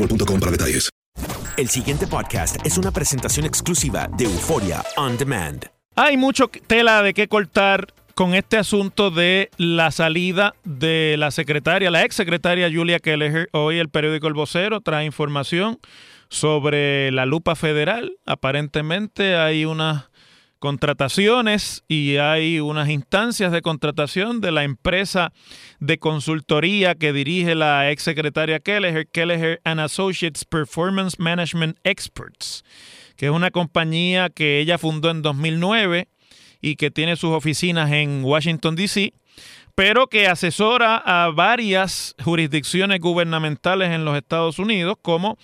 boostmobile.com para detalles. El siguiente podcast es una presentación exclusiva de Euforia On Demand. Hay mucho tela de qué cortar con este asunto de la salida de la secretaria, la ex secretaria Julia Kelleher. Hoy el periódico El Vocero trae información sobre la lupa federal. Aparentemente hay unas contrataciones y hay unas instancias de contratación de la empresa de consultoría que dirige la ex secretaria Kelleher, Kelleher and Associates Performance Management Experts, que es una compañía que ella fundó en 2009 y que tiene sus oficinas en Washington, D.C., pero que asesora a varias jurisdicciones gubernamentales en los Estados Unidos, como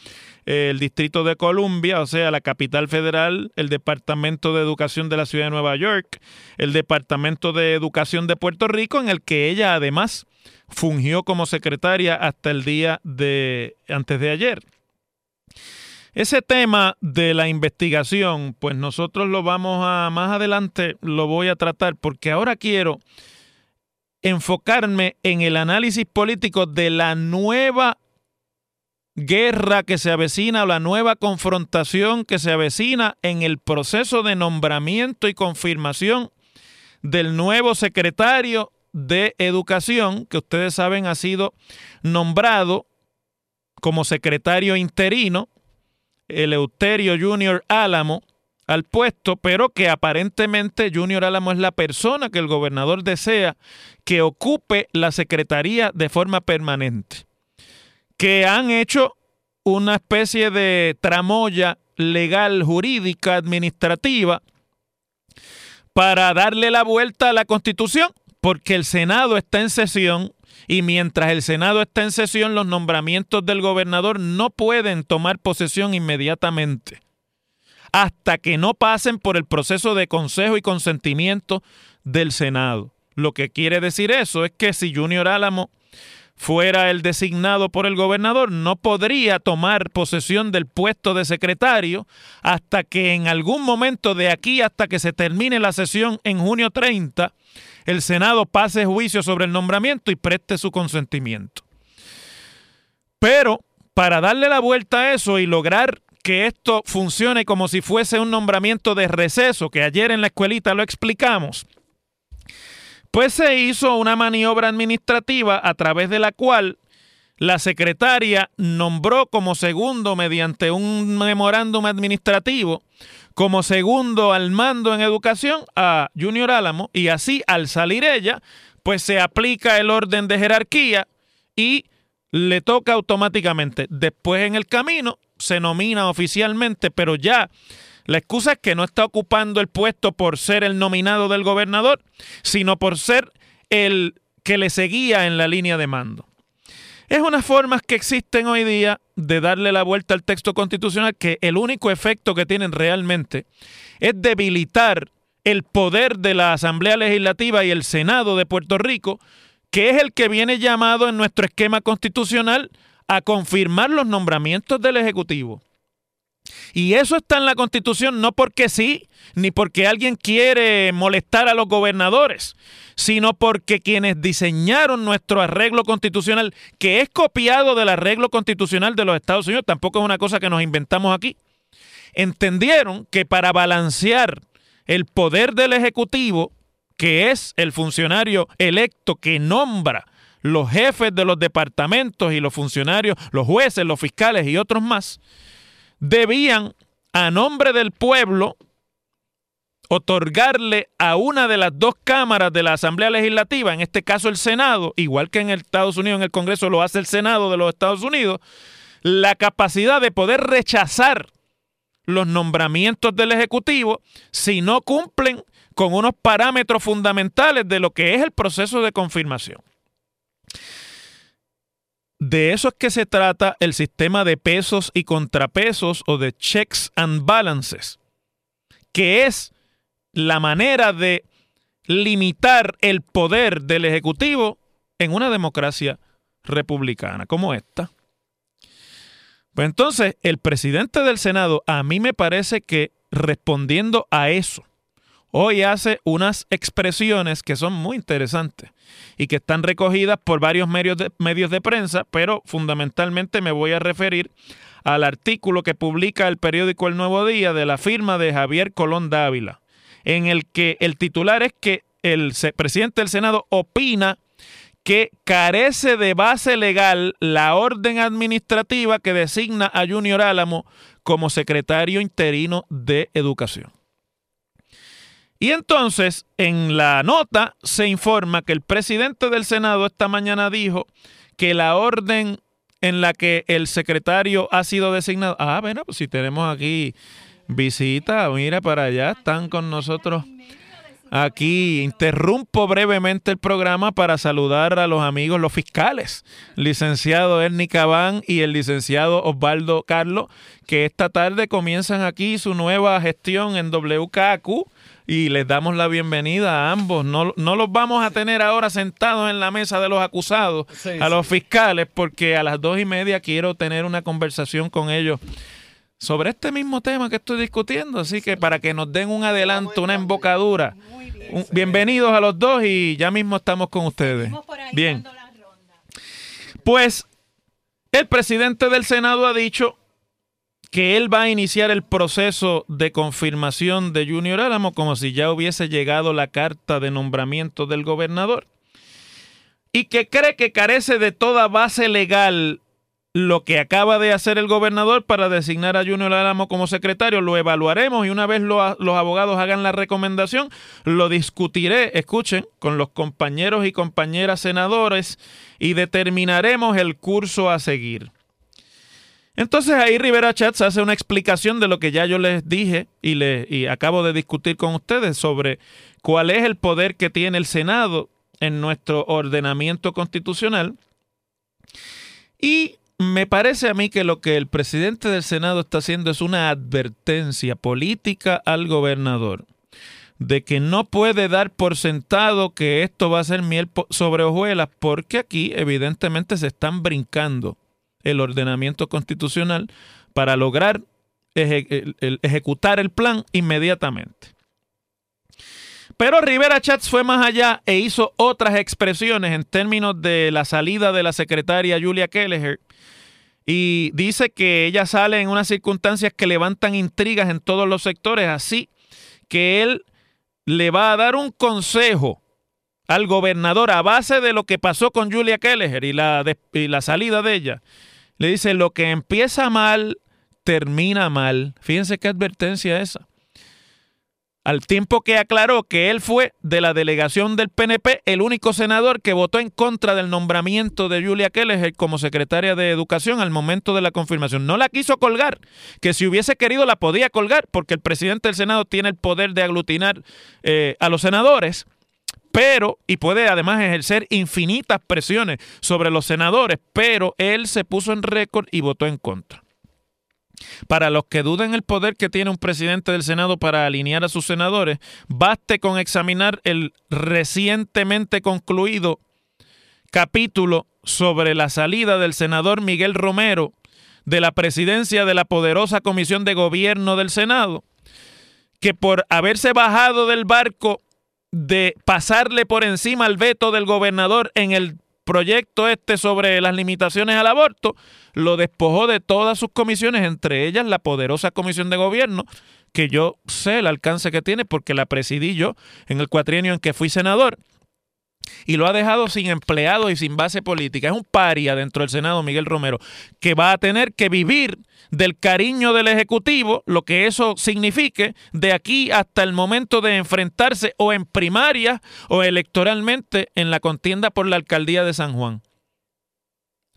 el Distrito de Columbia, o sea, la capital federal, el Departamento de Educación de la Ciudad de Nueva York, el Departamento de Educación de Puerto Rico, en el que ella además fungió como secretaria hasta el día de antes de ayer. Ese tema de la investigación, pues nosotros lo vamos a más adelante lo voy a tratar porque ahora quiero enfocarme en el análisis político de la nueva guerra que se avecina o la nueva confrontación que se avecina en el proceso de nombramiento y confirmación del nuevo secretario de Educación, que ustedes saben ha sido nombrado como secretario interino, Eleuterio Junior Álamo, al puesto, pero que aparentemente Junior Álamo es la persona que el gobernador desea que ocupe la secretaría de forma permanente. Que han hecho una especie de tramoya legal, jurídica, administrativa, para darle la vuelta a la constitución, porque el Senado está en sesión y mientras el Senado está en sesión, los nombramientos del gobernador no pueden tomar posesión inmediatamente hasta que no pasen por el proceso de consejo y consentimiento del Senado. Lo que quiere decir eso es que si Junior Álamo fuera el designado por el gobernador, no podría tomar posesión del puesto de secretario hasta que en algún momento de aquí hasta que se termine la sesión en junio 30, el Senado pase juicio sobre el nombramiento y preste su consentimiento. Pero para darle la vuelta a eso y lograr que esto funcione como si fuese un nombramiento de receso, que ayer en la escuelita lo explicamos, pues se hizo una maniobra administrativa a través de la cual la secretaria nombró como segundo mediante un memorándum administrativo como segundo al mando en educación a Junior Álamo y así al salir ella, pues se aplica el orden de jerarquía y le toca automáticamente. Después en el camino se nomina oficialmente, pero ya la excusa es que no está ocupando el puesto por ser el nominado del gobernador, sino por ser el que le seguía en la línea de mando. Es unas formas que existen hoy día de darle la vuelta al texto constitucional que el único efecto que tienen realmente es debilitar el poder de la Asamblea Legislativa y el Senado de Puerto Rico, que es el que viene llamado en nuestro esquema constitucional a confirmar los nombramientos del Ejecutivo. Y eso está en la Constitución no porque sí, ni porque alguien quiere molestar a los gobernadores, sino porque quienes diseñaron nuestro arreglo constitucional, que es copiado del arreglo constitucional de los Estados Unidos, tampoco es una cosa que nos inventamos aquí, entendieron que para balancear el poder del Ejecutivo, que es el funcionario electo que nombra los jefes de los departamentos y los funcionarios, los jueces, los fiscales y otros más, debían, a nombre del pueblo, otorgarle a una de las dos cámaras de la Asamblea Legislativa, en este caso el Senado, igual que en Estados Unidos, en el Congreso lo hace el Senado de los Estados Unidos, la capacidad de poder rechazar los nombramientos del Ejecutivo si no cumplen con unos parámetros fundamentales de lo que es el proceso de confirmación. De eso es que se trata el sistema de pesos y contrapesos o de checks and balances, que es la manera de limitar el poder del Ejecutivo en una democracia republicana como esta. Pues entonces, el presidente del Senado, a mí me parece que respondiendo a eso, hoy hace unas expresiones que son muy interesantes y que están recogidas por varios medios de, medios de prensa, pero fundamentalmente me voy a referir al artículo que publica el periódico El Nuevo Día de la firma de Javier Colón Dávila, en el que el titular es que el presidente del Senado opina que carece de base legal la orden administrativa que designa a Junior Álamo como secretario interino de Educación. Y entonces, en la nota se informa que el presidente del Senado esta mañana dijo que la orden en la que el secretario ha sido designado. Ah, bueno, pues si tenemos aquí visita, mira para allá, están con nosotros. Aquí interrumpo brevemente el programa para saludar a los amigos, los fiscales, licenciado Ernie Cabán y el licenciado Osvaldo Carlos, que esta tarde comienzan aquí su nueva gestión en WKQ y les damos la bienvenida a ambos. No, no los vamos a tener ahora sentados en la mesa de los acusados, a los fiscales, porque a las dos y media quiero tener una conversación con ellos sobre este mismo tema que estoy discutiendo. Así que para que nos den un adelanto, una embocadura. bienvenidos a los dos y ya mismo estamos con ustedes. Bien. Pues el presidente del Senado ha dicho que él va a iniciar el proceso de confirmación de Junior Álamo como si ya hubiese llegado la carta de nombramiento del gobernador y que cree que carece de toda base legal lo que acaba de hacer el gobernador para designar a Junior Álamo como secretario. Lo evaluaremos y una vez los abogados hagan la recomendación, lo discutiré, escuchen, con los compañeros y compañeras senadores y determinaremos el curso a seguir. Entonces ahí Rivera Chats hace una explicación de lo que ya yo les dije y, y acabo de discutir con ustedes sobre cuál es el poder que tiene el Senado en nuestro ordenamiento constitucional. Y me parece a mí que lo que el presidente del Senado está haciendo es una advertencia política al gobernador de que no puede dar por sentado que esto va a ser miel sobre hojuelas, porque aquí evidentemente se están brincando el ordenamiento constitucional para lograr ejecutar el plan inmediatamente. Pero Rivera Chats fue más allá e hizo otras expresiones en términos de la salida de la secretaria Julia Kelleher y dice que ella sale en unas circunstancias que levantan intrigas en todos los sectores, así que él le va a dar un consejo al gobernador a base de lo que pasó con Julia Kelleher y la, y la salida de ella. Le dice, lo que empieza mal, termina mal. Fíjense qué advertencia esa. al tiempo que aclaró que él fue de la delegación del PNP el único senador que votó en contra del nombramiento de Julia Keller como secretaria de Educación al momento de la confirmación. No la quiso colgar, que si hubiese querido la podía colgar, porque el presidente del Senado tiene el poder de aglutinar eh, a los senadores pero, y puede además ejercer infinitas presiones sobre los senadores, pero él se puso en récord y votó en contra. Para los que duden el poder que tiene un presidente del Senado para alinear a sus senadores, baste con examinar el recientemente concluido capítulo sobre la salida del senador Miguel Romero de la presidencia de la poderosa Comisión de Gobierno del Senado, que por haberse bajado del barco de pasarle por encima al veto del gobernador en el proyecto este sobre las limitaciones al aborto, lo despojó de todas sus comisiones, entre ellas la poderosa comisión de gobierno, que yo sé el alcance que tiene porque la presidí yo en el cuatrienio en que fui senador y lo ha dejado sin empleado y sin base política. Es un paria dentro del Senado, Miguel Romero, que va a tener que vivir del cariño del Ejecutivo, lo que eso signifique, de aquí hasta el momento de enfrentarse o en primaria o electoralmente en la contienda por la alcaldía de San Juan.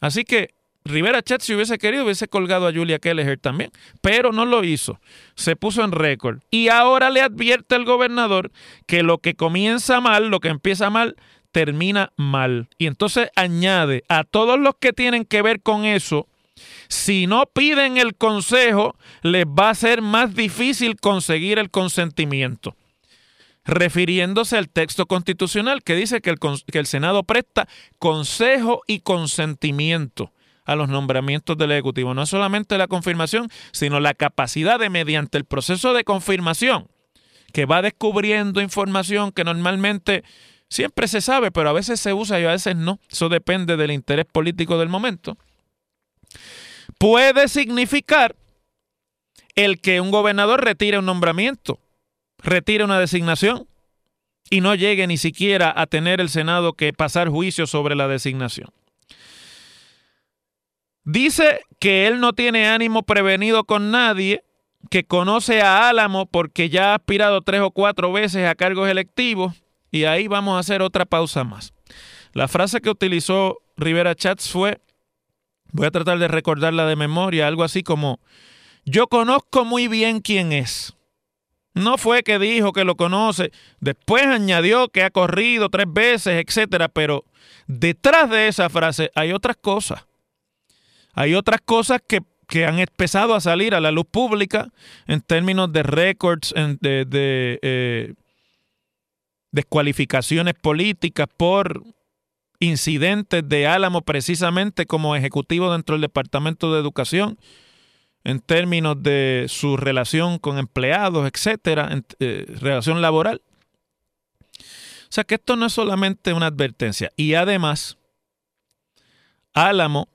Así que Rivera Chat, si hubiese querido, hubiese colgado a Julia Kelleher también, pero no lo hizo. Se puso en récord. Y ahora le advierte al gobernador que lo que comienza mal, lo que empieza mal, termina mal. Y entonces añade a todos los que tienen que ver con eso, si no piden el consejo, les va a ser más difícil conseguir el consentimiento. Refiriéndose al texto constitucional que dice que el, que el Senado presta consejo y consentimiento a los nombramientos del Ejecutivo. No solamente la confirmación, sino la capacidad de, mediante el proceso de confirmación, que va descubriendo información que normalmente siempre se sabe, pero a veces se usa y a veces no. Eso depende del interés político del momento. Puede significar el que un gobernador retire un nombramiento, retire una designación y no llegue ni siquiera a tener el Senado que pasar juicio sobre la designación. Dice que él no tiene ánimo prevenido con nadie, que conoce a Álamo porque ya ha aspirado tres o cuatro veces a cargos electivos y ahí vamos a hacer otra pausa más. La frase que utilizó Rivera Chats fue, voy a tratar de recordarla de memoria, algo así como, yo conozco muy bien quién es. No fue que dijo que lo conoce, después añadió que ha corrido tres veces, etcétera, pero detrás de esa frase hay otras cosas. Hay otras cosas que, han empezado a salir a la luz pública en términos de récords, de, de eh, descualificaciones políticas por incidentes de Álamo precisamente como ejecutivo dentro del Departamento de Educación en términos de su relación con empleados, etcétera, en, eh, relación laboral. O sea que esto no es solamente una advertencia. Y además, Álamo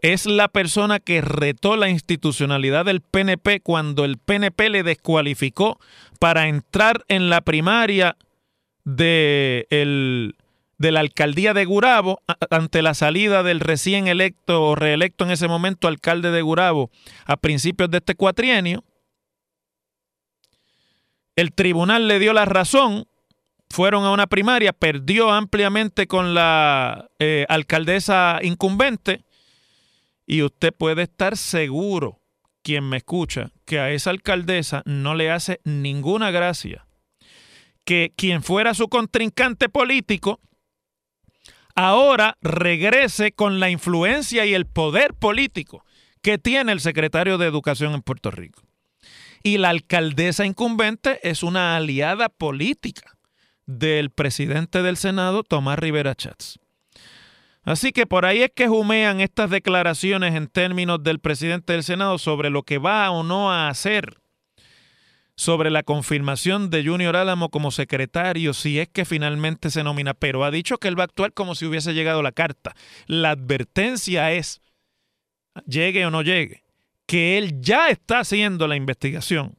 es la persona que retó la institucionalidad del PNP cuando el PNP le descualificó para entrar en la primaria de, el, de la alcaldía de Gurabo ante la salida del recién electo o reelecto en ese momento alcalde de Gurabo a principios de este cuatrienio. El tribunal le dio la razón, fueron a una primaria, perdió ampliamente con la eh, alcaldesa incumbente y usted puede estar seguro, quien me escucha, que a esa alcaldesa no le hace ninguna gracia que quien fuera su contrincante político ahora regrese con la influencia y el poder político que tiene el secretario de Educación en Puerto Rico. Y la alcaldesa incumbente es una aliada política del presidente del Senado, Tomás Rivera Chats. Así que por ahí es que humean estas declaraciones en términos del presidente del Senado sobre lo que va o no a hacer sobre la confirmación de Junior Álamo como secretario, si es que finalmente se nomina, pero ha dicho que él va a actuar como si hubiese llegado la carta. La advertencia es, llegue o no llegue, que él ya está haciendo la investigación,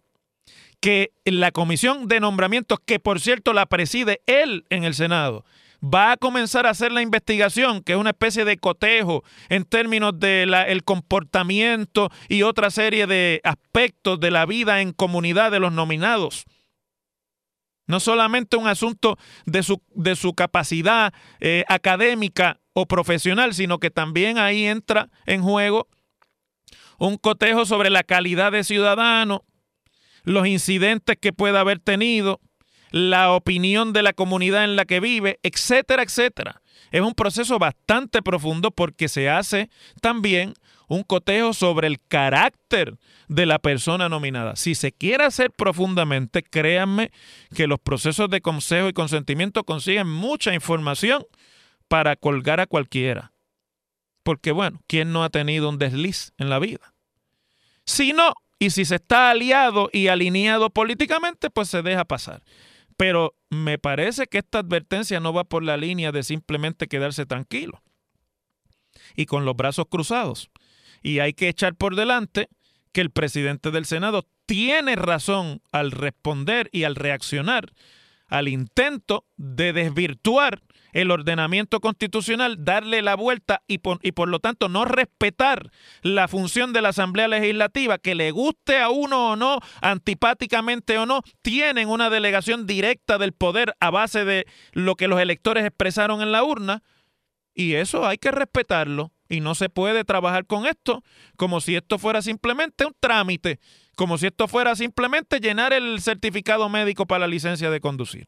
que la comisión de nombramientos, que por cierto la preside él en el Senado, va a comenzar a hacer la investigación, que es una especie de cotejo en términos del el comportamiento y otra serie de aspectos de la vida en comunidad de los nominados. No solamente un asunto de su, de su capacidad eh, académica o profesional, sino que también ahí entra en juego un cotejo sobre la calidad de ciudadano, los incidentes que pueda haber tenido, la opinión de la comunidad en la que vive, etcétera, etcétera. Es un proceso bastante profundo porque se hace también un cotejo sobre el carácter de la persona nominada. Si se quiere hacer profundamente, créanme que los procesos de consejo y consentimiento consiguen mucha información para colgar a cualquiera. Porque bueno, ¿quién no ha tenido un desliz en la vida? Si no, y si se está aliado y alineado políticamente, pues se deja pasar. Pero me parece que esta advertencia no va por la línea de simplemente quedarse tranquilo y con los brazos cruzados. Y hay que echar por delante que el presidente del Senado tiene razón al responder y al reaccionar al intento de desvirtuar el ordenamiento constitucional, darle la vuelta y por, y por, lo tanto no respetar la función de la Asamblea Legislativa, que le guste a uno o no, antipáticamente o no, tienen una delegación directa del poder a base de lo que los electores expresaron en la urna, y eso hay que respetarlo. Y no se puede trabajar con esto como si esto fuera simplemente un trámite, como si esto fuera simplemente llenar el certificado médico para la licencia de conducir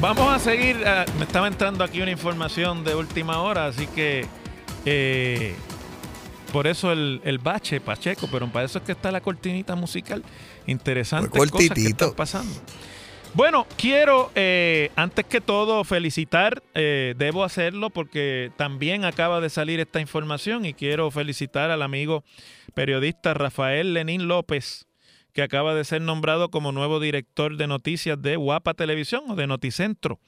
Vamos a seguir. Eh, me estaba entrando aquí una información de última hora, así que eh, por eso el, bache Pacheco, pero para eso es que está la cortinita musical. Interesante cosas que están pasando. Bueno, quiero eh, antes que todo felicitar, debo hacerlo porque también acaba de salir esta información y quiero felicitar al amigo periodista Rafael Lenín López, que acaba de ser nombrado como nuevo director de noticias de Guapa Televisión o de Noticentro.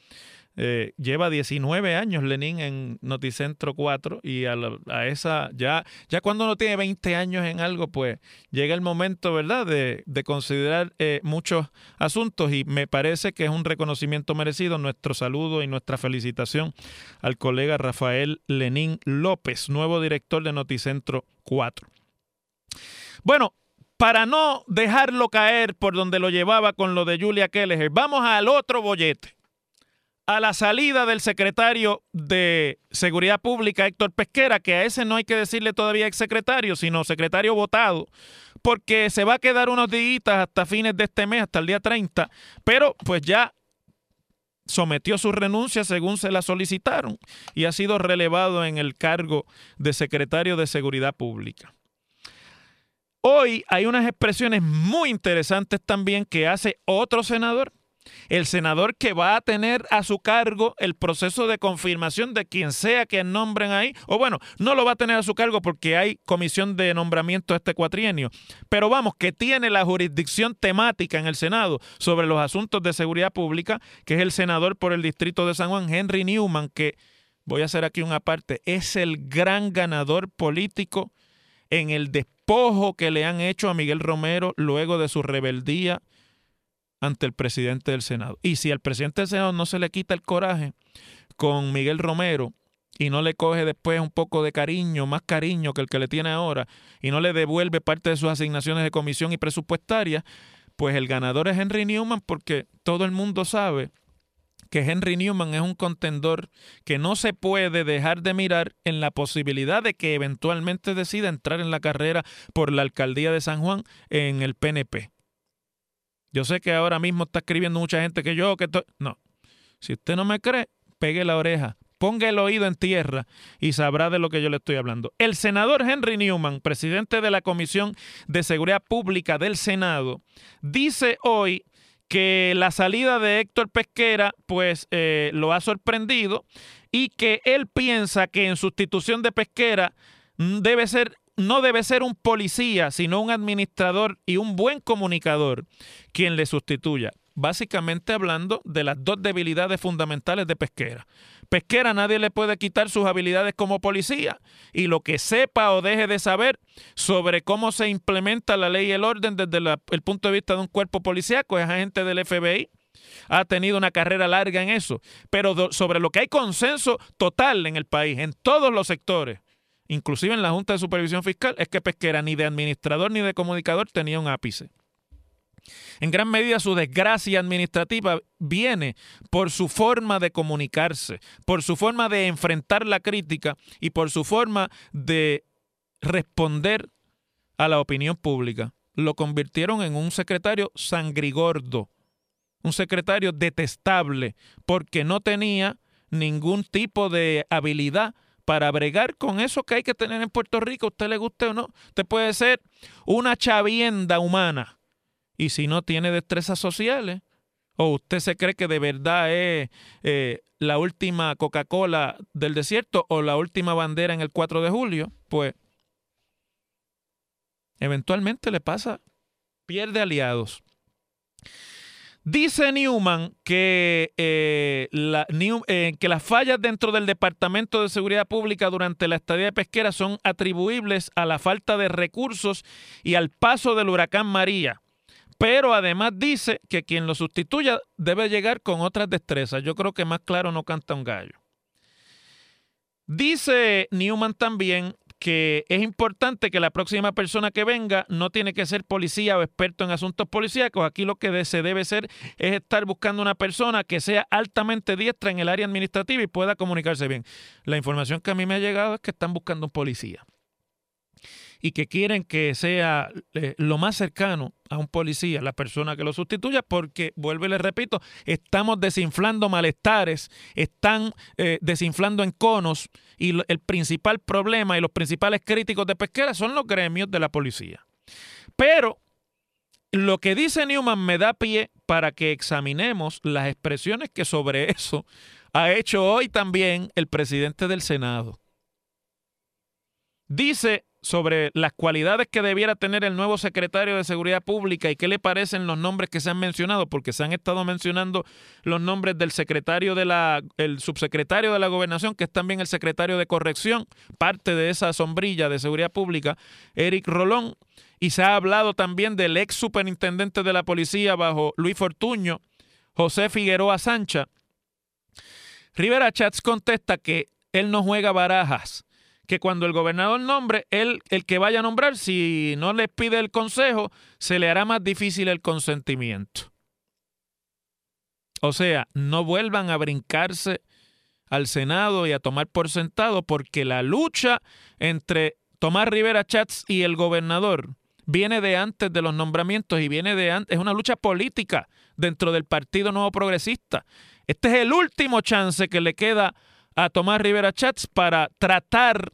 Eh, lleva 19 años Lenín en Noticentro 4 y a, esa, ya, ya cuando uno tiene 20 años en algo, pues llega el momento, ¿verdad?, de, considerar eh, muchos asuntos y me parece que es un reconocimiento merecido. Nuestro saludo y nuestra felicitación al colega Rafael Lenín López, nuevo director de Noticentro 4. Bueno, para no dejarlo caer por donde lo llevaba con lo de Julia Kelleher, vamos al otro bollete. A la salida del secretario de Seguridad Pública, Héctor Pesquera, que a ese no hay que decirle todavía exsecretario, sino secretario votado, porque se va a quedar unos días hasta fines de este mes, hasta el día 30, pero pues ya sometió su renuncia según se la solicitaron y ha sido relevado en el cargo de secretario de Seguridad Pública. Hoy hay unas expresiones muy interesantes también que hace otro senador, el senador que va a tener a su cargo el proceso de confirmación de quien sea que nombren ahí, o bueno, no lo va a tener a su cargo porque hay comisión de nombramiento este cuatrienio, pero vamos, que tiene la jurisdicción temática en el Senado sobre los asuntos de seguridad pública, que es el senador por el distrito de San Juan, Henry Newman, que voy a hacer aquí una parte, es el gran ganador político en el despojo que le han hecho a Miguel Romero luego de su rebeldía ante el presidente del Senado. Y si al presidente del Senado no se le quita el coraje con Miguel Romero y no le coge después un poco de cariño, más cariño que el que le tiene ahora, y no le devuelve parte de sus asignaciones de comisión y presupuestaria, pues el ganador es Henry Newman porque todo el mundo sabe que Henry Newman es un contendor que no se puede dejar de mirar en la posibilidad de que eventualmente decida entrar en la carrera por la alcaldía de San Juan en el PNP. Yo sé que ahora mismo está escribiendo mucha gente que yo, que no. Si usted no me cree, pegue la oreja, ponga el oído en tierra y sabrá de lo que yo le estoy hablando. El senador Henry Newman, presidente de la Comisión de Seguridad Pública del Senado, dice hoy que la salida de Héctor Pesquera pues eh, lo ha sorprendido y que él piensa que en sustitución de Pesquera mm, debe ser no debe ser un policía, sino un administrador y un buen comunicador quien le sustituya. básicamente hablando de las dos debilidades fundamentales de Pesquera. Pesquera nadie le puede quitar sus habilidades como policía y lo que sepa o deje de saber sobre cómo se implementa la ley y el orden desde el punto de vista de un cuerpo policíaco es agente del FBI. Ha tenido una carrera larga en eso, pero sobre lo que hay consenso total en el país, en todos los sectores, inclusive en la Junta de Supervisión Fiscal, es que Pesquera ni de administrador ni de comunicador tenía un ápice. En gran medida su desgracia administrativa viene por su forma de comunicarse, por su forma de enfrentar la crítica y por su forma de responder a la opinión pública. Lo convirtieron en un secretario sangrigordo, un secretario detestable, porque no tenía ningún tipo de habilidad para bregar con eso que hay que tener en Puerto Rico, usted le guste o no. Usted puede ser una chavienda humana y si no tiene destrezas sociales, o usted se cree que de verdad es eh, la última Coca-Cola del desierto o la última bandera en el 4 de julio, pues eventualmente le pasa, pierde aliados. Dice Newman que, eh, eh, que las fallas dentro del Departamento de Seguridad Pública durante la estadía de pesquera son atribuibles a la falta de recursos y al paso del huracán María. Pero además dice que quien lo sustituya debe llegar con otras destrezas. Yo creo que más claro no canta un gallo. Dice Newman también que es importante que la próxima persona que venga no tiene que ser policía o experto en asuntos policíacos. Aquí lo que se debe ser es estar buscando una persona que sea altamente diestra en el área administrativa y pueda comunicarse bien. La información que a mí me ha llegado es que están buscando un policía y que quieren que sea eh, lo más cercano a un policía, la persona que lo sustituya, porque, vuelvo y les repito, estamos desinflando malestares, están eh, desinflando enconos y el principal problema y los principales críticos de pesquera son los gremios de la policía. Pero lo que dice Newman me da pie para que examinemos las expresiones que sobre eso ha hecho hoy también el presidente del Senado. Dice sobre las cualidades que debiera tener el nuevo secretario de Seguridad Pública y qué le parecen los nombres que se han mencionado, porque se han estado mencionando los nombres del secretario de la, el subsecretario de la Gobernación, que es también el secretario de Corrección, parte de esa sombrilla de Seguridad Pública, Eric Rolón, y se ha hablado también del ex superintendente de la policía bajo Luis Fortuño, José Figueroa Sancha. Rivera Chats contesta que él no juega barajas que cuando el gobernador nombre, él, el que vaya a nombrar, si no les pide el consejo, se le hará más difícil el consentimiento. O sea, no vuelvan a brincarse al Senado y a tomar por sentado, porque la lucha entre Tomás Rivera Chats y el gobernador viene de antes de los nombramientos y viene de antes, es una lucha política dentro del Partido Nuevo Progresista. Este es el último chance que le queda a Tomás Rivera Chats para tratar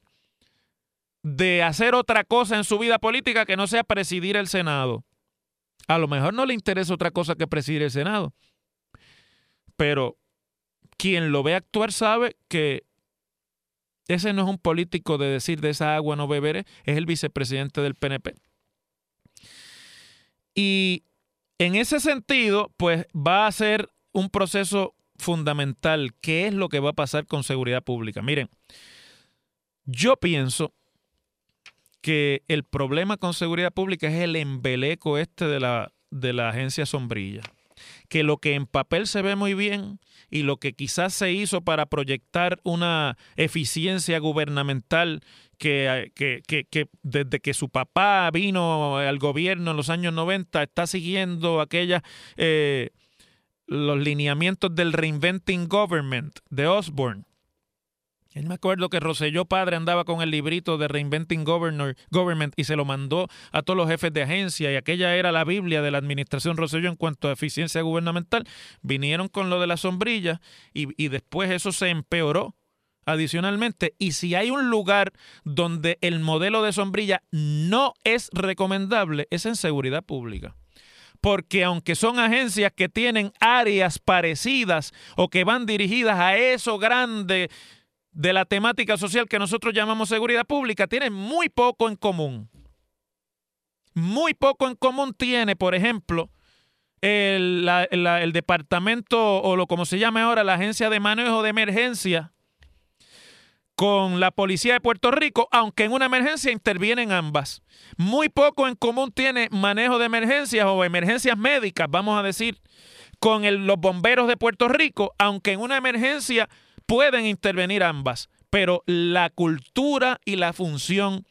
de hacer otra cosa en su vida política que no sea presidir el Senado. A lo mejor no le interesa otra cosa que presidir el Senado. Pero quien lo ve actuar sabe que ese no es un político de decir de esa agua no beberé, es el vicepresidente del PNP. Y en ese sentido, pues va a ser un proceso fundamental. ¿Qué es lo que va a pasar con seguridad pública? Miren, yo pienso que el problema con seguridad pública es el embeleco este de la, de la agencia sombrilla. Que lo que en papel se ve muy bien y lo que quizás se hizo para proyectar una eficiencia gubernamental que, que, desde que su papá vino al gobierno en los años 90 está siguiendo aquellas... Eh, los lineamientos del Reinventing Government de Osborne yo me acuerdo que Roselló padre andaba con el librito de Reinventing Government y se lo mandó a todos los jefes de agencia y aquella era la Biblia de la administración Roselló en cuanto a eficiencia gubernamental. Vinieron con lo de la sombrilla y después eso se empeoró adicionalmente. Y si hay un lugar donde el modelo de sombrilla no es recomendable, es en seguridad pública porque aunque son agencias que tienen áreas parecidas o que van dirigidas a eso grande de la temática social que nosotros llamamos seguridad pública tiene muy poco en común. Muy poco en común tiene, por ejemplo, el, el departamento o lo como se llama ahora, la agencia de manejo de emergencia con la policía de Puerto Rico, aunque en una emergencia intervienen ambas. Muy poco en común tiene manejo de emergencias o emergencias médicas, vamos a decir, con los bomberos de Puerto Rico, aunque en una emergencia pueden intervenir ambas, pero la cultura y la función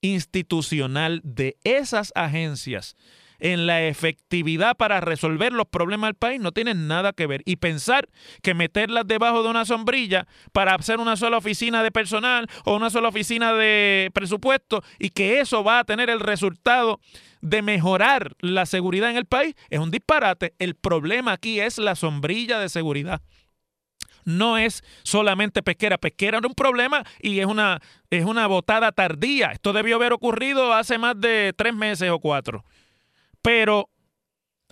institucional de esas agencias en la efectividad para resolver los problemas del país no tienen nada que ver. Y pensar que meterlas debajo de una sombrilla para hacer una sola oficina de personal o una sola oficina de presupuesto y que eso va a tener el resultado de mejorar la seguridad en el país es un disparate. El problema aquí es la sombrilla de seguridad no es solamente pesquera. Pesquera era un problema y es una, es una botada tardía. Esto debió haber ocurrido hace más de tres meses o cuatro. Pero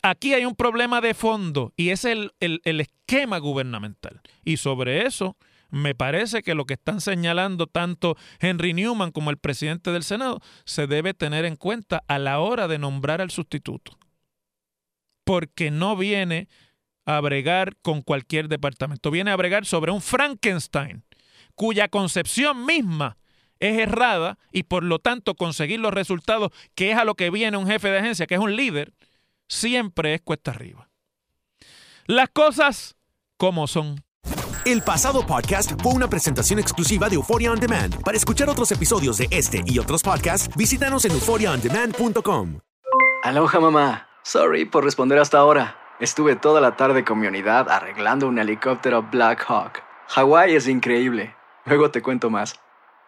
aquí hay un problema de fondo y es el, esquema gubernamental. Y sobre eso me parece que lo que están señalando tanto Henry Newman como el presidente del Senado se debe tener en cuenta a la hora de nombrar al sustituto. Porque no viene a bregar con cualquier departamento, viene a bregar sobre un Frankenstein cuya concepción misma es errada y por lo tanto conseguir los resultados que es a lo que viene un jefe de agencia, que es un líder, siempre es cuesta arriba. Las cosas como son. El pasado podcast fue una presentación exclusiva de Euphoria On Demand. Para escuchar otros episodios de este y otros podcasts, visítanos en euphoriaondemand.com. Aloha mamá. Sorry por responder hasta ahora. Estuve toda la tarde con mi unidad arreglando un helicóptero Black Hawk. Hawái es increíble. Luego te cuento más.